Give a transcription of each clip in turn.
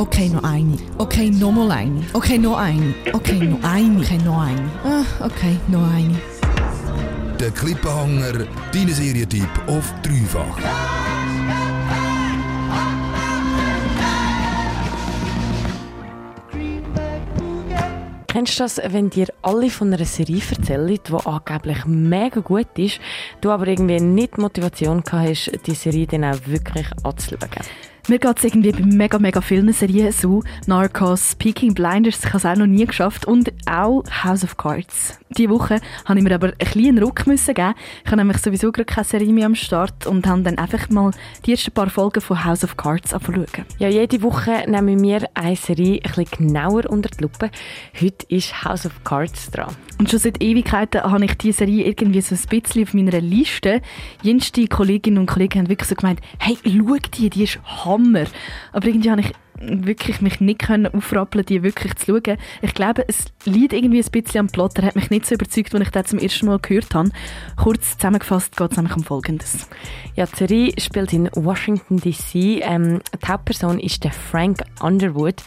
Okay, noch eine. Okay, nochmal eine. Okay, noch eine. Okay, noch eine. Okay, noch eine. Ah, okay, noch eine. Der Klippenhanger, dein Serientipp auf dreifach. Kennst du das, wenn dir alle von einer Serie erzählen, die angeblich mega gut ist, du aber irgendwie nicht die Motivation gehabt hast, die Serie dann auch wirklich anzuschauen? Mir geht es irgendwie bei mega, mega vielen Serien so. Narcos, Peaking Blinders, ich habe es auch noch nie geschafft. Und auch House of Cards. Diese Woche habe ich mir aber einen kleinen Ruck müssen geben. Ich habe nämlich sowieso gerade keine Serie mehr am Start und habe dann einfach mal die ersten paar Folgen von House of Cards anschauen. Ja, jede Woche nehmen wir eine Serie ein bisschen genauer unter die Lupe. Heute ist House of Cards dran. Und schon seit Ewigkeiten habe ich diese Serie irgendwie so ein bisschen auf meiner Liste. Jenste Kolleginnen und Kollegen haben wirklich so gemeint, hey, schau die, die ist Hammer. Aber irgendwie habe ich wirklich mich nicht können aufrappeln, die wirklich zu schauen. Ich glaube, es liegt irgendwie ein bisschen am Plot. Er hat mich nicht so überzeugt, als ich das zum ersten Mal gehört habe. Kurz zusammengefasst geht es nämlich um Folgendes. Ja, die Serie spielt in Washington D.C. Ähm, die Hauptperson ist der Frank Underwood.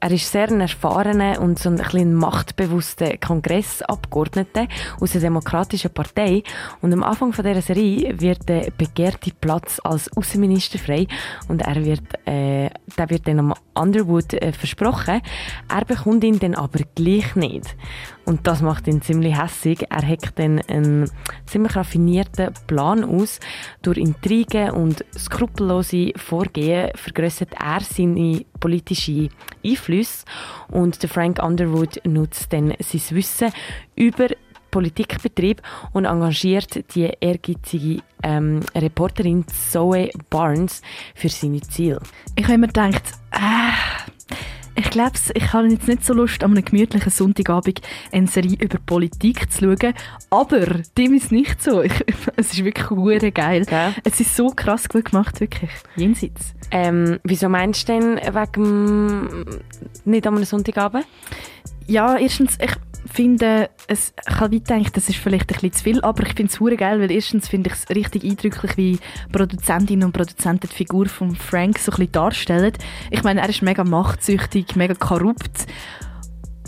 Er ist sehr ein erfahrener und so ein bisschen machtbewusster Kongressabgeordneter aus der Demokratischen Partei. Und am Anfang von dieser Serie wird der begehrte Platz als Außenminister frei und er wird, äh, der wird dann am Underwood äh, versprochen. Er bekommt ihn dann aber gleich nicht. Und das macht ihn ziemlich hässig. Er hat dann einen ziemlich raffinierten Plan aus. Durch Intrigen und skrupellose Vorgehen vergrößert er seine politische Einflüsse. Und der Frank Underwood nutzt dann sein Wissen über Politikbetrieb und engagiert die ehrgeizige ähm, Reporterin Zoe Barnes für seine Ziele. Ich habe mir gedacht, äh, ich glaube, ich habe jetzt nicht so Lust, an einem gemütlichen Sonntagabend eine Serie über Politik zu schauen, aber dem ist nicht so. Ich, es ist wirklich hure geil. Okay. Es ist so krass gut gemacht, wirklich. Jenseits. Ähm, wieso meinst du denn wegen nicht an einem Sonntagabend? Ja, erstens, ich finde, es, ich habe gedacht, das ist vielleicht ein bisschen zu viel, aber ich finde es hure geil, weil erstens finde ich es richtig eindrücklich, wie Produzentinnen und Produzenten die Figur von Frank so ein bisschen darstellen. Ich meine, er ist mega machtsüchtig, mega korrupt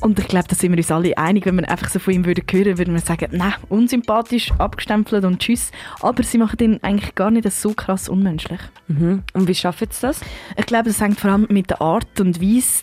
und ich glaube, da sind wir uns alle einig, wenn wir einfach so von ihm würden hören, würden wir sagen, nein, unsympathisch, abgestempelt und tschüss. Aber sie machen ihn eigentlich gar nicht so krass unmenschlich. Mhm. Und wie schaffen sie das? Ich glaube, das hängt vor allem mit der Art und Weise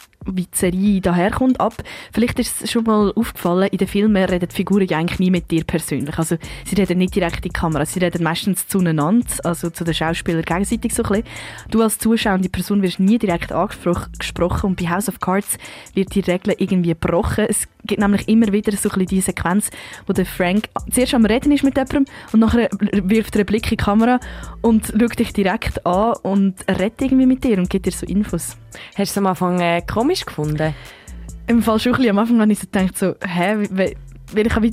Serie daherkommt, ab. Vielleicht ist es schon mal aufgefallen, in den Filmen reden die Figuren ja eigentlich nie mit dir persönlich. Also sie reden nicht direkt in die Kamera, sie reden meistens zueinander, also zu den Schauspielern gegenseitig so ein bisschen. Du als zuschauende Person wirst nie direkt angesprochen und bei House of Cards wird die Regel irgendwie gebrochen. Es gibt nämlich immer wieder so ein bisschen die Sequenz, wo der Frank zuerst am Reden ist mit jemandem und nachher wirft er einen Blick in die Kamera und schaut dich direkt an und redet irgendwie mit dir und gibt dir so Infos. Hast du es am Anfang äh, komisch gefunden? Im Fall schon ein bisschen. Am Anfang habe ich so gedacht, so, hä, weil, weil ich habe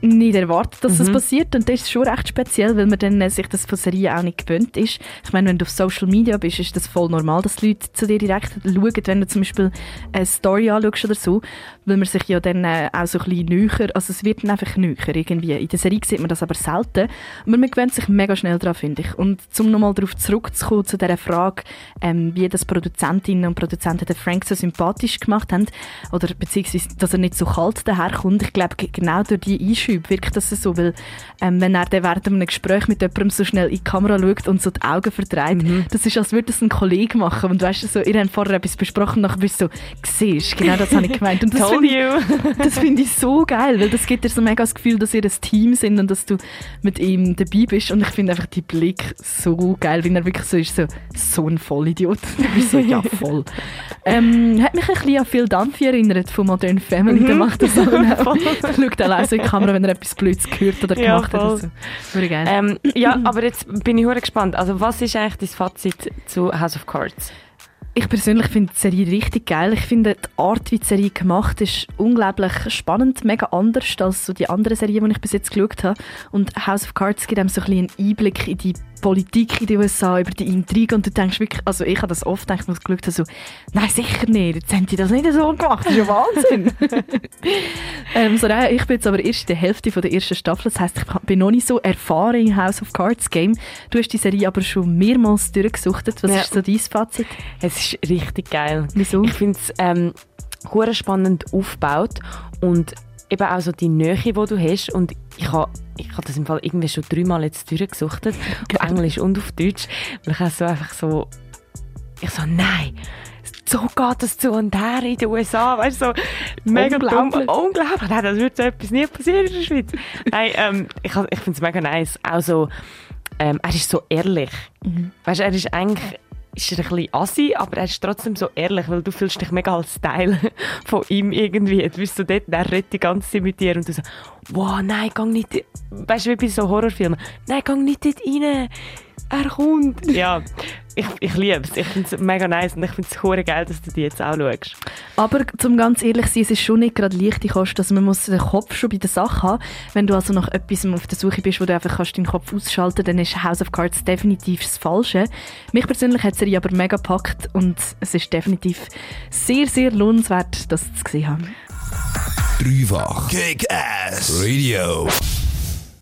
nicht erwartet, dass mhm. das passiert. Und das ist schon recht speziell, weil man dann äh, sich das von Serien auch nicht gewöhnt ist. Ich meine, wenn du auf Social Media bist, ist das voll normal, dass Leute zu dir direkt schauen, wenn du zum Beispiel eine Story anschaust oder so, weil man sich ja dann äh, auch so ein bisschen näher, also es wird dann einfach näher irgendwie. In der Serie sieht man das aber selten. Aber man gewöhnt sich mega schnell daran, finde ich. Und um nochmal darauf zurückzukommen, zu dieser Frage, ähm, wie das Produzentinnen und Produzenten den Frank so sympathisch gemacht haben, oder beziehungsweise, dass er nicht so kalt daherkommt, ich glaube, genau durch die Einschätzung Einschub wirkt das so, weil ähm, wenn er dann während einem Gespräch mit jemandem so schnell in die Kamera schaut und so die Augen verdreht, mhm. das ist, als würde das ein Kollege machen und du weißt so, ihr habt vorher etwas besprochen nachher bist du so, siehst, genau das habe ich gemeint. Und das finde ich, find ich so geil, weil das gibt dir so mega das Gefühl, dass ihr ein Team sind und dass du mit ihm dabei bist und ich finde einfach die Blick so geil, wenn er wirklich so ist, so, so ein Vollidiot. du bist so, ja voll. Ähm, hat mich ein bisschen an Phil Dunphy erinnert von Modern Family, mhm. der macht das auch. Schaut allein so in die Kamera, wenn er etwas Blödes gehört oder ja, gemacht voll. hat. So. Ähm, ja, aber jetzt bin ich gespannt. Also was ist eigentlich dein Fazit zu House of Cards? Ich persönlich finde die Serie richtig geil. Ich finde, die Art, wie die Serie gemacht ist, unglaublich spannend, mega anders als so die anderen Serien, die ich bis jetzt geschaut habe. Und House of Cards gibt einem so ein bisschen einen Einblick in die Politik in den USA, über die Intrigen und du denkst wirklich, also ich habe das oft gedacht, als ich geschaut habe, so, nein, sicher nicht, jetzt haben die das nicht so gemacht, das ist ja Wahnsinn. ähm, so, nein, ich bin jetzt aber erst in der Hälfte von der ersten Staffel, das heisst, ich bin noch nicht so erfahren im House of Cards Game. Du hast die Serie aber schon mehrmals durchgesuchtet, was ja. ist so dein Fazit? Es ist ist richtig geil. Wieso? Ich finde es ähm, spannend aufgebaut und eben auch so die Nähe, die du hast. Und ich habe ich hab das im Fall irgendwie schon dreimal jetzt durchgesuchtet, auf Englisch und auf Deutsch, weil ich so einfach so, ich so, nein, so geht das zu und her in den USA, weißt du, so mega dumm, Unglaublich. unglaublich, nein, das würde so etwas nie passieren in der Schweiz. nein, ähm, ich, ich finde es mega nice, auch so, ähm, er ist so ehrlich, weißt du, er ist eigentlich, ist er ein bisschen assi, aber er ist trotzdem so ehrlich, weil du fühlst dich mega als Teil von ihm irgendwie. Du bist so dort, er redet die ganze Zeit mit dir und du so, wow, nein, geh nicht, weißt du, wie bei so Horrorfilmen, nein, geh nicht dort rein, er kommt. Ja, ich, ich liebe es, ich finde es mega nice und ich finde es hure geil, dass du die jetzt auch schaust. Aber zum ganz ehrlich sein, es ist schon nicht gerade leichte Kost. Also man muss den Kopf schon bei der Sache haben. Wenn du also nach etwas auf der Suche bist, wo du einfach kannst deinen Kopf ausschalten dann ist House of Cards definitiv das Falsche. Mich persönlich hat Serie aber mega gepackt und es ist definitiv sehr, sehr lohnenswert, das zu gesehen haben. Dreifach Kick-Ass Radio.